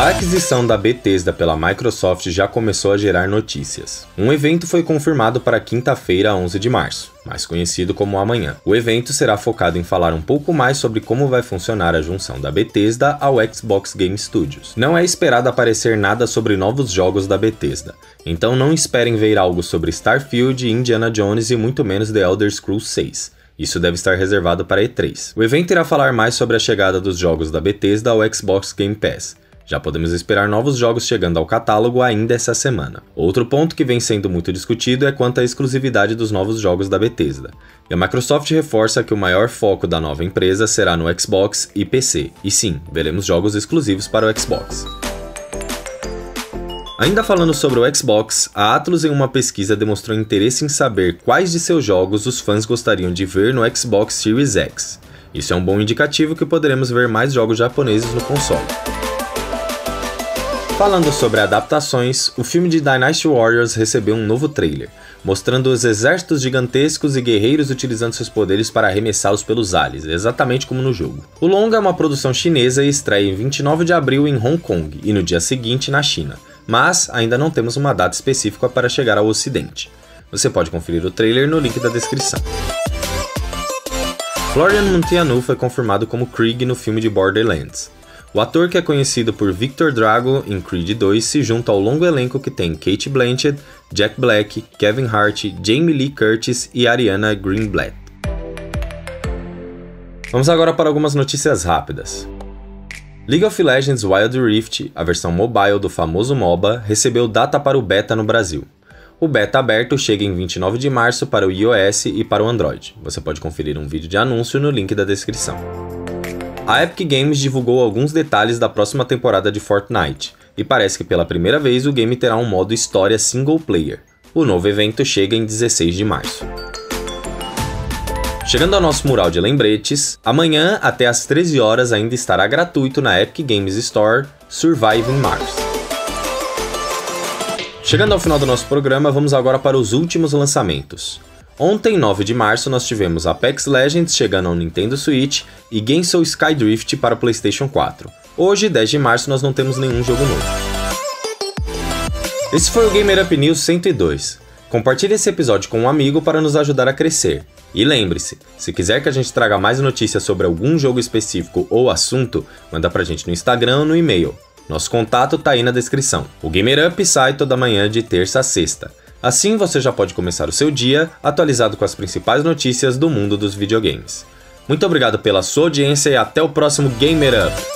A aquisição da Bethesda pela Microsoft já começou a gerar notícias. Um evento foi confirmado para quinta-feira, 11 de março, mais conhecido como amanhã. O evento será focado em falar um pouco mais sobre como vai funcionar a junção da Bethesda ao Xbox Game Studios. Não é esperado aparecer nada sobre novos jogos da Bethesda, então não esperem ver algo sobre Starfield, Indiana Jones e muito menos The Elder Scrolls 6. Isso deve estar reservado para E3. O evento irá falar mais sobre a chegada dos jogos da Bethesda ao Xbox Game Pass já podemos esperar novos jogos chegando ao catálogo ainda essa semana. Outro ponto que vem sendo muito discutido é quanto à exclusividade dos novos jogos da Bethesda. E a Microsoft reforça que o maior foco da nova empresa será no Xbox e PC. E sim, veremos jogos exclusivos para o Xbox. Ainda falando sobre o Xbox, a Atlus em uma pesquisa demonstrou interesse em saber quais de seus jogos os fãs gostariam de ver no Xbox Series X. Isso é um bom indicativo que poderemos ver mais jogos japoneses no console. Falando sobre adaptações, o filme de Dynasty Warriors recebeu um novo trailer, mostrando os exércitos gigantescos e guerreiros utilizando seus poderes para arremessá-los pelos ares, exatamente como no jogo. O longa é uma produção chinesa e estreia em 29 de abril em Hong Kong e no dia seguinte na China, mas ainda não temos uma data específica para chegar ao ocidente. Você pode conferir o trailer no link da descrição. Florian Munteanu foi confirmado como Krieg no filme de Borderlands. O ator que é conhecido por Victor Drago em Creed 2 se junta ao longo elenco que tem Kate Blanchett, Jack Black, Kevin Hart, Jamie Lee Curtis e Ariana Greenblatt. Vamos agora para algumas notícias rápidas. League of Legends Wild Rift, a versão mobile do famoso MOBA, recebeu data para o beta no Brasil. O beta aberto chega em 29 de março para o iOS e para o Android. Você pode conferir um vídeo de anúncio no link da descrição. A Epic Games divulgou alguns detalhes da próxima temporada de Fortnite, e parece que pela primeira vez o game terá um modo história single player. O novo evento chega em 16 de março. Chegando ao nosso mural de lembretes, amanhã até às 13 horas ainda estará gratuito na Epic Games Store Surviving Mars. Chegando ao final do nosso programa, vamos agora para os últimos lançamentos. Ontem, 9 de março, nós tivemos Apex Legends chegando ao Nintendo Switch e Gensou Skydrift para o PlayStation 4. Hoje, 10 de março, nós não temos nenhum jogo novo. Esse foi o Gamer Up News 102. Compartilhe esse episódio com um amigo para nos ajudar a crescer. E lembre-se, se quiser que a gente traga mais notícias sobre algum jogo específico ou assunto, manda pra gente no Instagram ou no e-mail. Nosso contato tá aí na descrição. O Gamer Up sai toda manhã de terça a sexta. Assim você já pode começar o seu dia atualizado com as principais notícias do mundo dos videogames. Muito obrigado pela sua audiência e até o próximo Gamer Up!